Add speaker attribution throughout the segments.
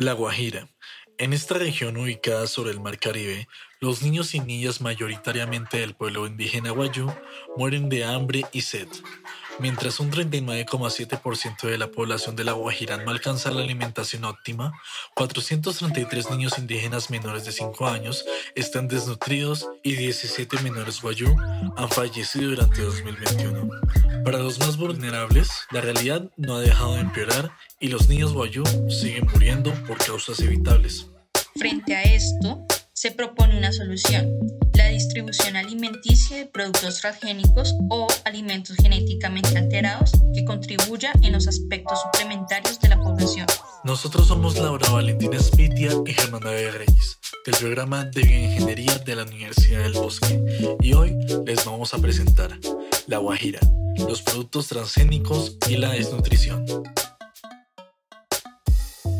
Speaker 1: La Guajira. En esta región ubicada sobre el Mar Caribe, los niños y niñas mayoritariamente del pueblo indígena guayú mueren de hambre y sed. Mientras un 39,7% de la población de la Guajira no alcanza la alimentación óptima, 433 niños indígenas menores de 5 años están desnutridos y 17 menores guayú han fallecido durante 2021. Para los más vulnerables, la realidad no ha dejado de empeorar y los niños guayú siguen muriendo por causas evitables.
Speaker 2: Frente a esto, se propone una solución, la distribución alimenticia de productos transgénicos o alimentos genéticamente alterados que contribuya en los aspectos suplementarios de la población.
Speaker 1: Nosotros somos Laura Valentina Spitia y Germán David Reyes, del programa de Bioingeniería de la Universidad del Bosque, y hoy les vamos a presentar La Guajira, los productos transgénicos y la desnutrición.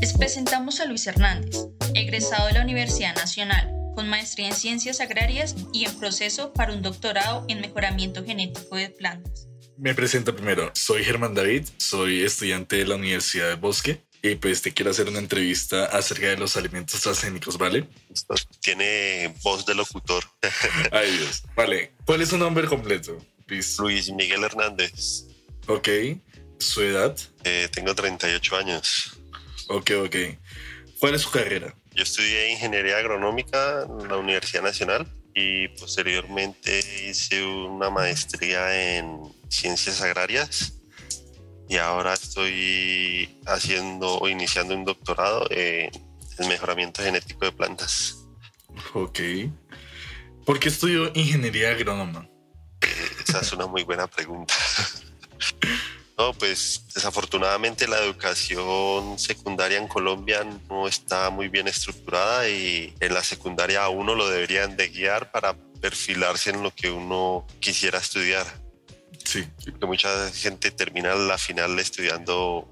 Speaker 2: Les presentamos a Luis Hernández, egresado de la Universidad Nacional, con maestría en ciencias agrarias y en proceso para un doctorado en mejoramiento genético de plantas.
Speaker 1: Me presento primero, soy Germán David, soy estudiante de la Universidad de Bosque y pues te quiero hacer una entrevista acerca de los alimentos transgénicos, ¿vale?
Speaker 3: Tiene voz de locutor.
Speaker 1: Ay Dios, vale. ¿Cuál es su nombre completo?
Speaker 3: Luis, Luis Miguel Hernández.
Speaker 1: Ok. ¿Su edad?
Speaker 3: Eh, tengo 38 años.
Speaker 1: Ok, ok. ¿Cuál es su carrera?
Speaker 3: Yo estudié ingeniería agronómica en la Universidad Nacional y posteriormente hice una maestría en ciencias agrarias y ahora estoy haciendo o iniciando un doctorado en mejoramiento genético de plantas.
Speaker 1: Ok. ¿Por qué estudió ingeniería agrónoma?
Speaker 3: Esa es una muy buena pregunta. No, pues desafortunadamente la educación secundaria en Colombia no está muy bien estructurada y en la secundaria a uno lo deberían de guiar para perfilarse en lo que uno quisiera estudiar.
Speaker 1: Sí.
Speaker 3: Mucha gente termina la final estudiando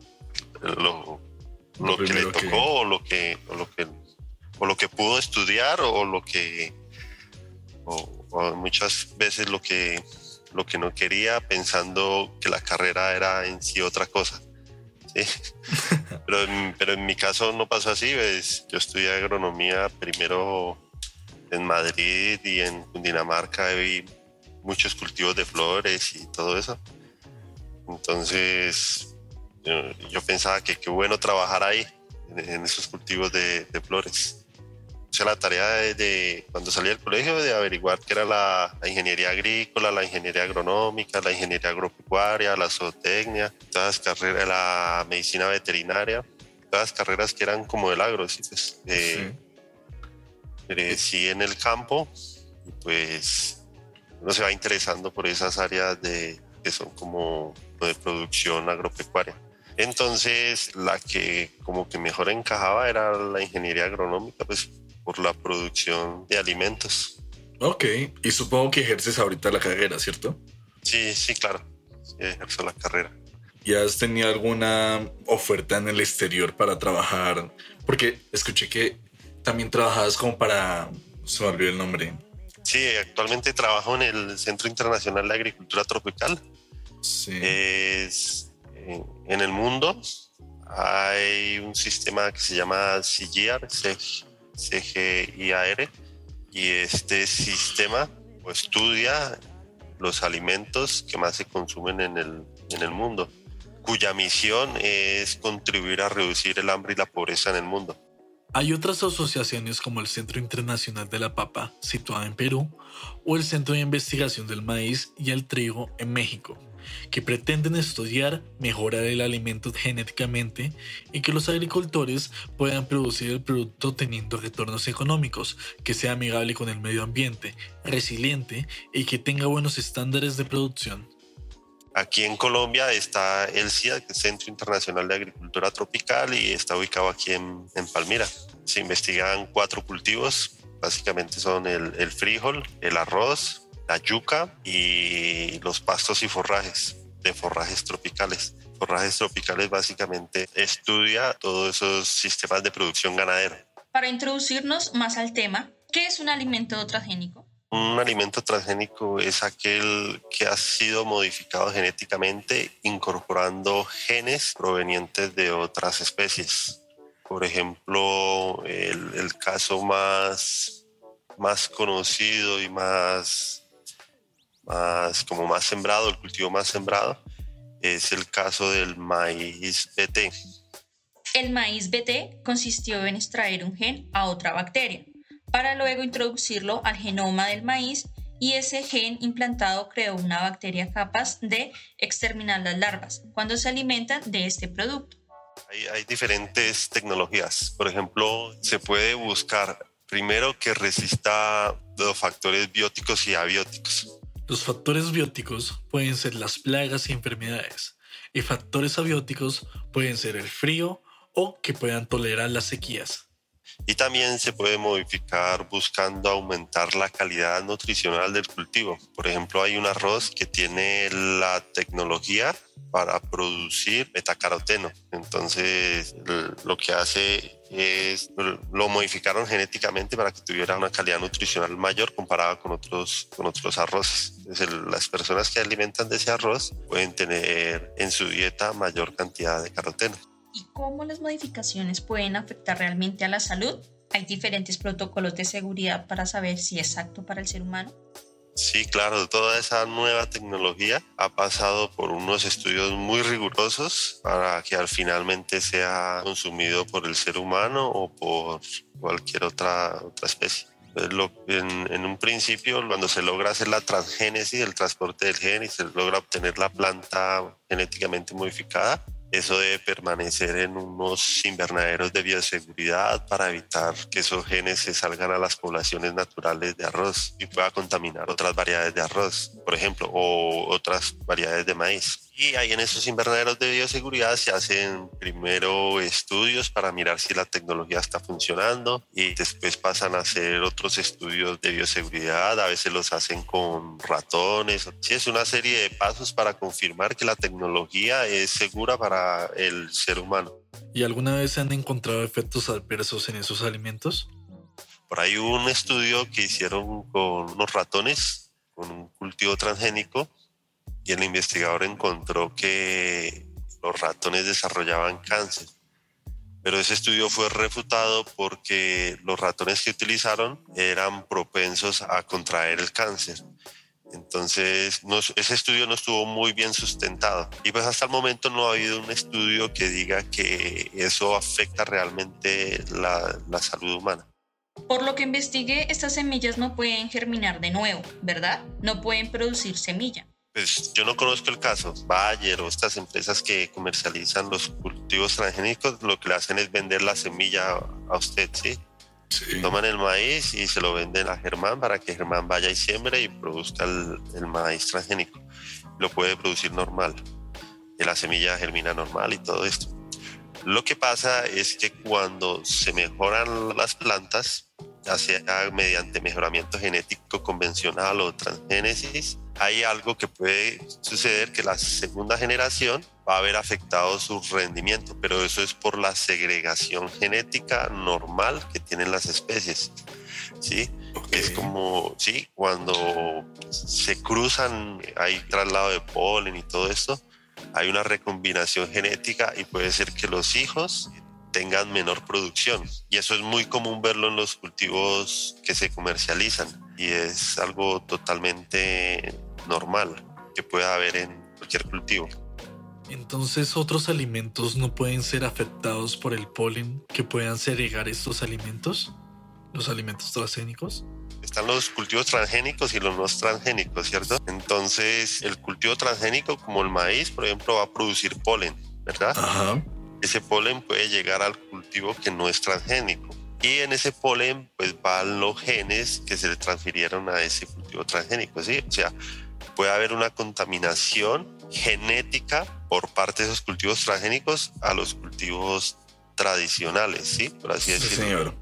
Speaker 3: lo, lo, que le tocó o lo que, o lo que o lo que pudo estudiar o lo que o muchas veces lo que lo que no quería pensando que la carrera era en sí otra cosa. pero, en, pero en mi caso no pasó así, ¿ves? yo estudié agronomía primero en Madrid y en Cundinamarca vi muchos cultivos de flores y todo eso. Entonces yo, pensaba que qué bueno trabajar ahí, en, esos cultivos de, de flores la tarea de, cuando salí del colegio de averiguar qué era la, ingeniería agrícola, la ingeniería agronómica, la ingeniería agropecuaria, la zootecnia, todas las carreras, la medicina veterinaria, todas las carreras que eran como del agro, ¿sí? Pues, eh, sí. en el campo, pues uno se va interesando por esas áreas de, que son como de producción agropecuaria. Entonces, la que como que mejor encajaba era la ingeniería agronómica, pues por la producción de alimentos.
Speaker 1: Ok, y supongo que ejerces ahorita la carrera, ¿cierto?
Speaker 3: Sí, sí, claro. Sí, ejerzo la carrera.
Speaker 1: ¿Y has tenido alguna oferta en el exterior para trabajar? Porque escuché que también trabajabas como para... Se me olvidó el nombre.
Speaker 3: Sí, actualmente trabajo en el Centro Internacional de Agricultura Tropical.
Speaker 1: Sí.
Speaker 3: Es, en el mundo hay un sistema que se llama CGIAR, CGIAR, y este sistema estudia los alimentos que más se consumen en el, en el mundo, cuya misión es contribuir a reducir el hambre y la pobreza en el mundo.
Speaker 1: Hay otras asociaciones como el Centro Internacional de la Papa, situado en Perú, o el Centro de Investigación del Maíz y el Trigo en México, que pretenden estudiar mejorar el alimento genéticamente y que los agricultores puedan producir el producto teniendo retornos económicos, que sea amigable con el medio ambiente, resiliente y que tenga buenos estándares de producción.
Speaker 3: Aquí en Colombia está el CIA, el Centro Internacional de Agricultura Tropical, y está ubicado aquí en, Palmira. Se investigan cuatro cultivos, básicamente son el frijol, el arroz, la yuca y los pastos y forrajes de forrajes tropicales. Forrajes tropicales básicamente estudia todos esos sistemas de producción ganadera.
Speaker 2: Para introducirnos más al tema, ¿qué es un alimento transgénico?
Speaker 3: Un alimento transgénico es aquel que ha sido modificado genéticamente incorporando genes provenientes de otras especies. Por ejemplo, el, el caso más, más conocido y más, más, como más sembrado, el cultivo más sembrado, es el caso del maíz BT.
Speaker 2: El maíz BT consistió en extraer un gen a otra bacteria, para luego introducirlo al genoma del maíz y ese gen implantado creó una bacteria capaz de exterminar las larvas cuando se alimentan de este producto.
Speaker 3: Hay, hay, diferentes tecnologías. Por ejemplo, se puede buscar primero que resista los factores bióticos y abióticos.
Speaker 1: Los factores bióticos pueden ser las plagas y enfermedades, y factores abióticos pueden ser el frío o que puedan tolerar las sequías.
Speaker 3: Y también se puede modificar buscando aumentar la calidad nutricional del cultivo. Por ejemplo, hay un arroz que tiene la tecnología para producir metacaroteno. Entonces, lo que hace es, lo modificaron genéticamente para que tuviera una calidad nutricional mayor comparada con otros, con otros arroces. Las personas que alimentan de ese arroz pueden tener en su dieta mayor cantidad de caroteno.
Speaker 2: ¿Y cómo las modificaciones pueden afectar realmente a la salud? ¿Hay diferentes protocolos de seguridad para saber si es apto para el ser humano?
Speaker 3: Sí, claro, toda esa nueva tecnología ha pasado por unos estudios muy rigurosos para que al finalmente sea consumido por el ser humano o por cualquier otra, otra especie. En, en, un principio, cuando se logra hacer la transgénesis, el transporte del gen y se logra obtener la planta genéticamente modificada, eso debe permanecer en unos invernaderos de bioseguridad para evitar que esos genes se salgan a las poblaciones naturales de arroz y pueda contaminar otras variedades de arroz, por ejemplo, o otras variedades de maíz. Y ahí en esos invernaderos de bioseguridad se hacen primero estudios para mirar si la tecnología está funcionando y después pasan a hacer otros estudios de bioseguridad. A veces los hacen con ratones. Sí, es una serie de pasos para confirmar que la tecnología es segura para el ser humano.
Speaker 1: ¿Y alguna vez se han encontrado efectos adversos en esos alimentos?
Speaker 3: Por ahí hubo un estudio que hicieron con unos ratones, con un cultivo transgénico, y el investigador encontró que los ratones desarrollaban cáncer. Pero ese estudio fue refutado porque los ratones que utilizaron eran propensos a contraer el cáncer. Entonces, ese estudio no estuvo muy bien sustentado. Y pues hasta el momento no ha habido un estudio que diga que eso afecta realmente la, la salud humana.
Speaker 2: Por lo que investigué, estas semillas no pueden germinar de nuevo, ¿verdad? No pueden producir semilla
Speaker 3: pues yo no conozco el caso. Bayer o estas empresas que comercializan los cultivos transgénicos, lo que le hacen es vender la semilla a usted, ¿sí? Toman el maíz y se lo venden a Germán para que Germán vaya y siembre y produzca el, el maíz transgénico. Lo puede producir normal. Y la semilla germina normal y todo esto. Lo que pasa es que cuando se mejoran las plantas, ya sea mediante mejoramiento genético convencional o transgénesis, hay algo que puede suceder que la segunda generación va a haber afectado su rendimiento, pero eso es por la segregación genética normal que tienen las especies. ¿sí? Es como, sí, cuando se cruzan, hay traslado de polen y todo esto, hay una recombinación genética y puede ser que los hijos tengan menor producción. Y eso es muy común verlo en los cultivos que se comercializan. Y es algo totalmente normal que pueda haber en cualquier cultivo.
Speaker 1: Entonces, ¿otros alimentos no pueden ser afectados por el polen que puedan segregar estos alimentos? ¿Los alimentos transgénicos?
Speaker 3: Están los cultivos transgénicos y los no transgénicos, ¿cierto? Entonces, el cultivo transgénico, como el maíz, por ejemplo, va a producir polen, ¿verdad? Ajá ese polen puede llegar al cultivo que no es transgénico. Y en ese polen pues van los genes que se le transfirieron a ese cultivo transgénico, ¿sí? O sea, puede haber una contaminación genética por parte de esos cultivos transgénicos a los cultivos tradicionales, ¿sí? Por así decirlo. señor.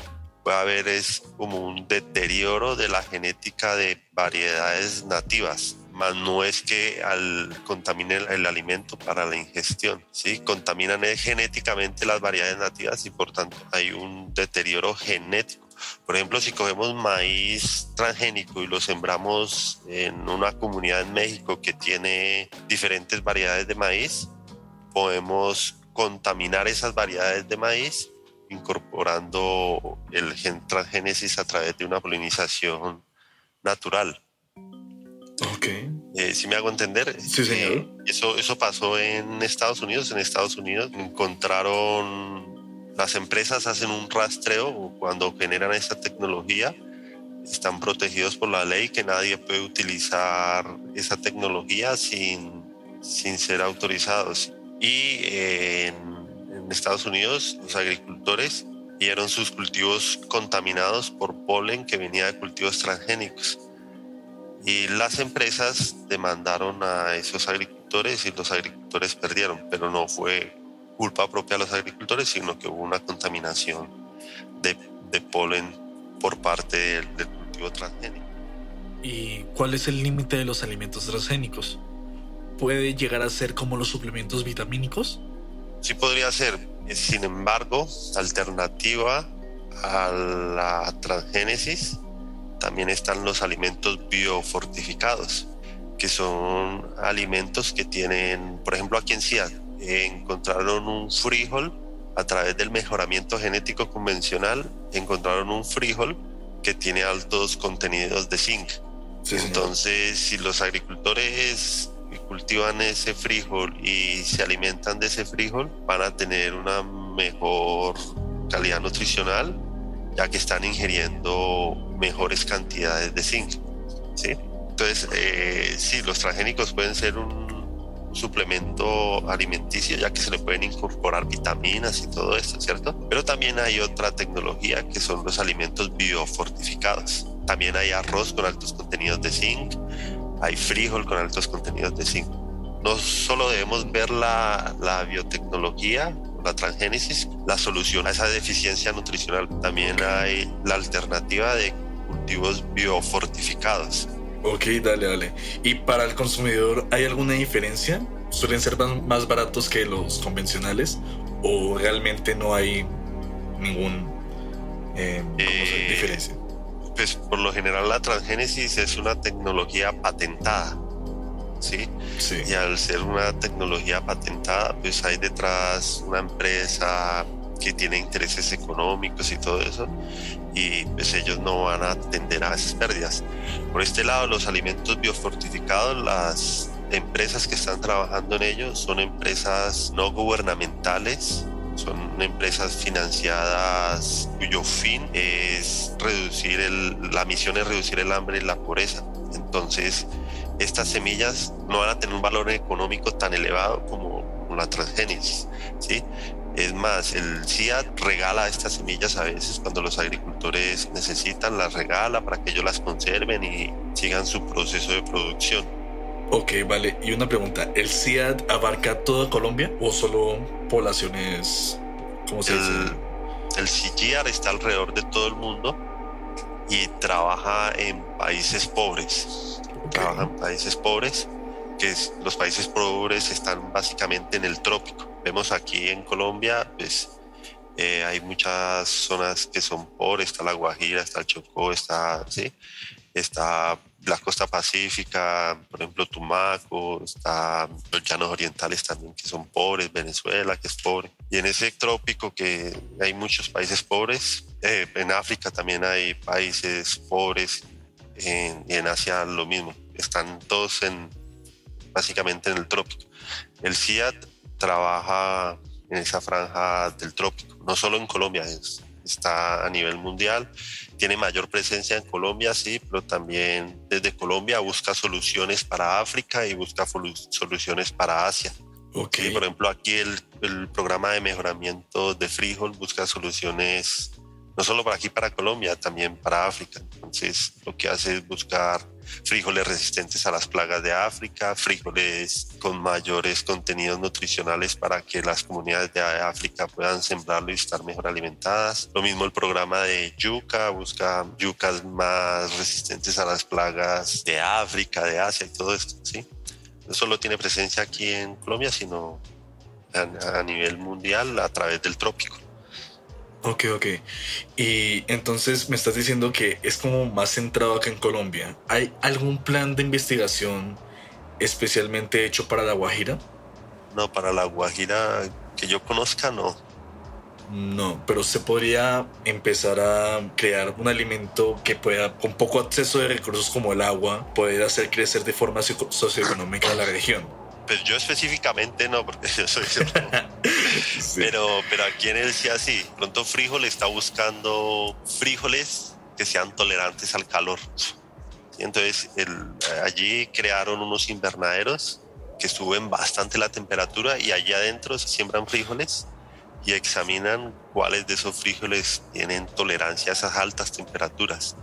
Speaker 3: Puede haber es como un deterioro de la genética de variedades nativas más no es que al contaminen el, alimento para la ingestión, ¿sí? Contaminan genéticamente las variedades nativas y por tanto hay un deterioro genético. Por ejemplo, si cogemos maíz transgénico y lo sembramos en una comunidad en México que tiene diferentes variedades de maíz, podemos contaminar esas variedades de maíz incorporando el gen transgénesis a través de una polinización natural.
Speaker 1: Ok.
Speaker 3: Eh, si me hago entender,
Speaker 1: Sí, señor.
Speaker 3: Eh, eso, eso pasó en Estados Unidos. En Estados Unidos encontraron, las empresas hacen un rastreo cuando generan esta tecnología. Están protegidos por la ley que nadie puede utilizar esa tecnología sin, sin ser autorizados. Y eh, en, en Estados Unidos los agricultores vieron sus cultivos contaminados por polen que venía de cultivos transgénicos. Y las empresas demandaron a esos agricultores y los agricultores perdieron, pero no fue culpa propia de los agricultores, sino que hubo una contaminación de, de polen por parte del, del cultivo transgénico.
Speaker 1: ¿Y cuál es el límite de los alimentos transgénicos? ¿Puede llegar a ser como los suplementos vitamínicos?
Speaker 3: Sí podría ser, eh, sin embargo, alternativa a la transgénesis, también están los alimentos biofortificados, que son alimentos que tienen, por ejemplo, aquí en CIAD, encontraron un frijol a través del mejoramiento genético convencional, encontraron un frijol que tiene altos contenidos de zinc.
Speaker 1: Sí.
Speaker 3: Entonces, si los agricultores cultivan ese frijol y se alimentan de ese frijol, van a tener una mejor calidad nutricional, ya que están ingiriendo mejores cantidades de zinc. ¿sí? Entonces, eh, sí, los transgénicos pueden ser un suplemento alimenticio, ya que se le pueden incorporar vitaminas y todo esto, ¿cierto? Pero también hay otra tecnología que son los alimentos biofortificados. También hay arroz con altos contenidos de zinc, hay frijol con altos contenidos de zinc. No solo debemos ver la, la biotecnología, la transgénesis, la solución a esa deficiencia nutricional. También hay la alternativa de cultivos biofortificados.
Speaker 1: Ok, dale, dale. ¿Y para el consumidor hay alguna diferencia? ¿Suelen ser más- baratos que los convencionales? ¿O realmente no hay ningún eh.
Speaker 3: Eh,
Speaker 1: diferencia?
Speaker 3: Pues por lo general la transgénesis es una tecnología patentada, ¿sí?
Speaker 1: Sí.
Speaker 3: Y al ser una tecnología patentada, pues hay detrás una empresa que tiene intereses económicos y todo eso, y pues ellos no van a atender a esas pérdidas. Por este lado, los alimentos biofortificados, las empresas que están trabajando en ellos son empresas no gubernamentales, son empresas financiadas cuyo fin es reducir el, la misión es reducir el hambre y la pobreza. Entonces, estas semillas no van a tener un valor económico tan elevado como la transgénesis, ¿sí? Es más, el CIAT regala estas semillas a veces cuando los agricultores necesitan, las regala para que ellos las conserven y sigan su proceso de producción.
Speaker 1: Ok, vale. Y una pregunta, ¿el CIAD abarca toda Colombia o solo poblaciones, ¿cómo se dice?
Speaker 3: El, el CGIAR está alrededor de todo el mundo y trabaja en países pobres. Trabaja en países pobres, que es- los países pobres están básicamente en el trópico. Vemos aquí en Colombia, pues eh, hay muchas zonas que son pobres, está la Guajira, está el Chocó, está, ¿sí? está la costa pacífica, por ejemplo Tumaco, está los llanos orientales también que son pobres, Venezuela que es pobre. Y en ese trópico que hay muchos países pobres, eh, en África también hay países pobres, en- en Asia lo mismo, están todos en, básicamente en el trópico. El CIAT trabaja en esa franja del trópico, no solo en Colombia, es- está a nivel mundial, tiene mayor presencia en Colombia, sí, pero también desde Colombia busca soluciones para África y busca soluciones para Asia.
Speaker 1: Ok.
Speaker 3: Sí, por ejemplo, aquí el, el programa de mejoramiento de frijol busca soluciones no solo para aquí, para Colombia, también para África. Entonces, lo que hace es buscar frijoles resistentes a las plagas de África, frijoles con mayores contenidos nutricionales para que las comunidades de África puedan sembrarlo y estar mejor alimentadas. Lo mismo el programa de yuca, busca yucas más resistentes a las plagas de África, de Asia y todo esto, ¿sí? No solo tiene presencia aquí en Colombia, sino a, a nivel mundial a través del trópico.
Speaker 1: Ok, ok. Y entonces me estás diciendo que es como más centrado acá en Colombia. ¿Hay algún plan de investigación especialmente hecho para la Guajira?
Speaker 3: No, para la Guajira que yo conozca, no.
Speaker 1: No, pero se podría empezar a crear un alimento que pueda, con poco acceso de recursos como el agua, poder hacer crecer de forma socioeconómica la región.
Speaker 3: Pues yo específicamente no, porque yo soy pero, pero aquí en el sí, pronto Frijol está buscando frijoles que sean tolerantes al calor. Entonces allí crearon unos invernaderos que suben bastante la temperatura y allí adentro se siembran frijoles y examinan cuáles de esos frijoles tienen tolerancia a esas altas temperaturas.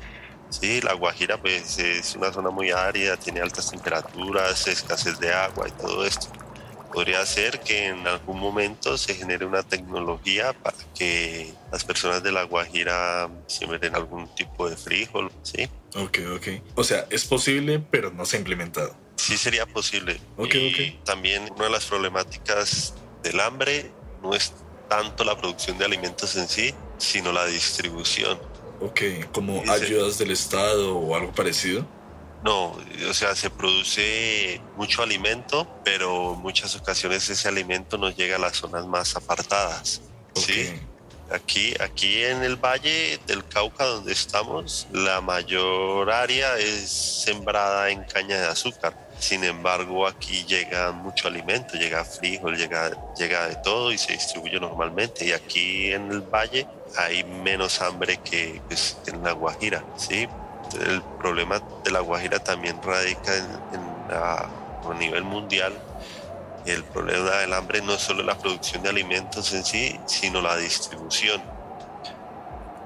Speaker 3: Sí, la Guajira pues es una zona muy árida, tiene altas temperaturas, escasez de agua y todo esto. Podría ser que en algún momento se genere una tecnología para que las personas de la Guajira siembren algún tipo de frijol, ¿sí?
Speaker 1: Ok, ok. O sea, es posible, pero no se ha implementado.
Speaker 3: Sí sería posible. Ok, y También una de las problemáticas del hambre no es tanto la producción de alimentos en sí, sino la distribución.
Speaker 1: Ok, como ayudas del Estado o algo parecido.
Speaker 3: No, o sea, se produce mucho alimento, pero en muchas ocasiones ese alimento no llega a las zonas más apartadas. Sí. Aquí, aquí en el valle del Cauca donde estamos, la mayor área es sembrada en caña de azúcar. Sin embargo, aquí llega mucho alimento, llega frijol, llega, llega de todo y se distribuye normalmente. Y aquí en el valle hay menos hambre que pues, en la Guajira, ¿sí? El problema de la Guajira también radica en, a nivel mundial. El problema del hambre no es solo la producción de alimentos en sí, sino la distribución.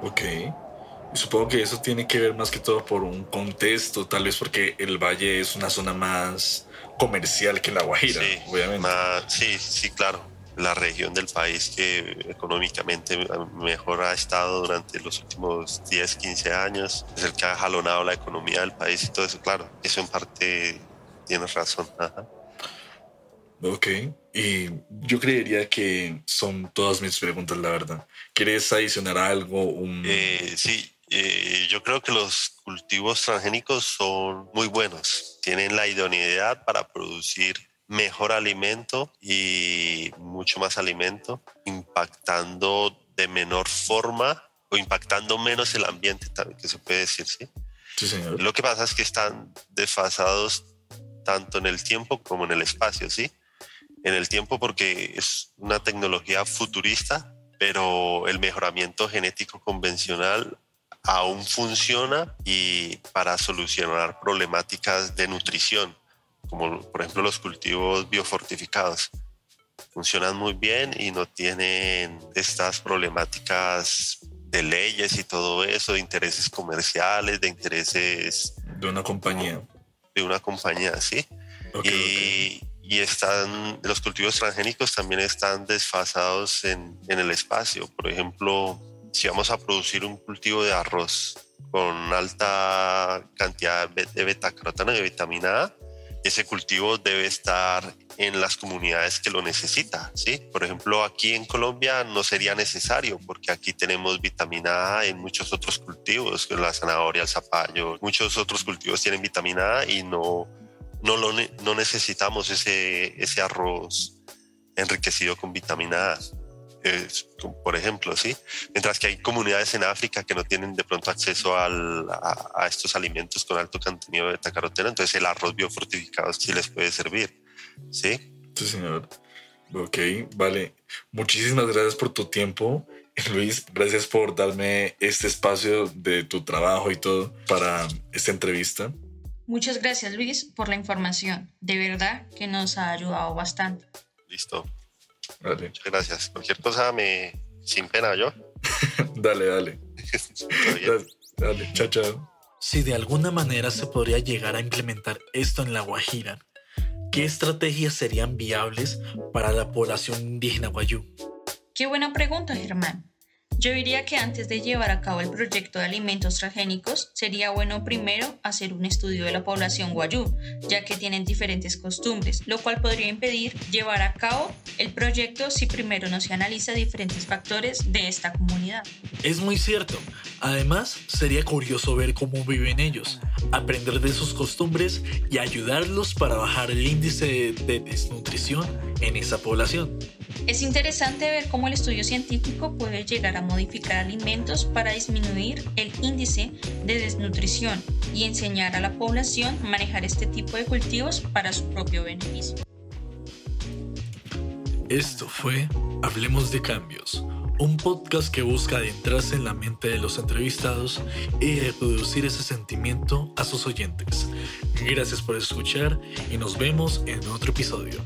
Speaker 1: Ok. Supongo que eso tiene que ver más que todo por un contexto, tal vez porque el valle es una zona más comercial que la Guajira,
Speaker 3: sí,
Speaker 1: obviamente.
Speaker 3: sí, sí, claro. La región del país que económicamente mejor ha estado durante los últimos 10, 15 años, es el que ha jalonado la economía del país y todo eso, claro. Eso en parte tienes razón.
Speaker 1: Ok, y yo creería que son todas mis preguntas, la verdad. ¿Quieres adicionar algo? Un...
Speaker 3: Eh, sí, eh, yo creo que los cultivos transgénicos son muy buenos. Tienen la idoneidad para producir mejor alimento y mucho más alimento, impactando de menor forma o impactando menos el ambiente también, que se puede decir, ¿sí?
Speaker 1: Sí, señor.
Speaker 3: Lo que pasa es que están desfasados tanto en el tiempo como en el espacio, ¿sí? En el tiempo porque es una tecnología futurista, pero el mejoramiento genético convencional aún funciona y para solucionar problemáticas de nutrición, como por ejemplo los cultivos biofortificados. Funcionan muy bien y no tienen estas problemáticas de leyes y todo eso, de intereses comerciales, de intereses...
Speaker 1: De una compañía.
Speaker 3: De una compañía, sí. y, y, están, los cultivos transgénicos también están desfasados en, en el espacio. Por ejemplo, si vamos a producir un cultivo de arroz con alta cantidad de betacaroteno de vitamina A, ese cultivo debe estar en las comunidades que lo necesita, ¿sí? Por ejemplo, aquí en Colombia no sería necesario porque aquí tenemos vitamina A en muchos otros cultivos, la zanahoria, el zapallo, muchos otros cultivos tienen vitamina A y no, no, lo, no necesitamos ese, ese arroz enriquecido con vitamina A por ejemplo, ¿sí? Mientras que hay comunidades en África que no tienen de pronto acceso al, a, estos alimentos con alto contenido de beta-caroteno, entonces el arroz biofortificado sí les puede servir, ¿sí?
Speaker 1: Sí, señor. Ok, vale. Muchísimas gracias por tu tiempo. Luis, gracias por darme este espacio de tu trabajo y todo para esta entrevista.
Speaker 2: Muchas gracias Luis por la información. De verdad que nos ha ayudado bastante.
Speaker 3: Listo. Muchas gracias. Cualquier cosa me sin pena yo.
Speaker 1: dale, dale. dale. Dale, chao, chao.
Speaker 4: Si de alguna manera se podría llegar a implementar esto en La Guajira, ¿qué estrategias serían viables para la población indígena guayú?
Speaker 2: Qué buena pregunta, Germán. Yo diría que antes de llevar a cabo el proyecto de alimentos transgénicos, sería bueno primero hacer un estudio de la población guayú, ya que tienen diferentes costumbres, lo cual podría impedir llevar a cabo el proyecto si primero no se analiza diferentes factores de esta comunidad.
Speaker 4: Es muy cierto. Además, sería curioso ver cómo viven ellos, aprender de sus costumbres y ayudarlos para bajar el índice de desnutrición en esa población.
Speaker 2: Es interesante ver cómo el estudio científico puede llegar a modificar alimentos para disminuir el índice de desnutrición y enseñar a la población a manejar este tipo de cultivos para su propio beneficio.
Speaker 1: Esto fue Hablemos de Cambios, un podcast que busca adentrarse en la mente de los entrevistados y reproducir ese sentimiento a sus oyentes. Gracias por escuchar y nos vemos en otro episodio.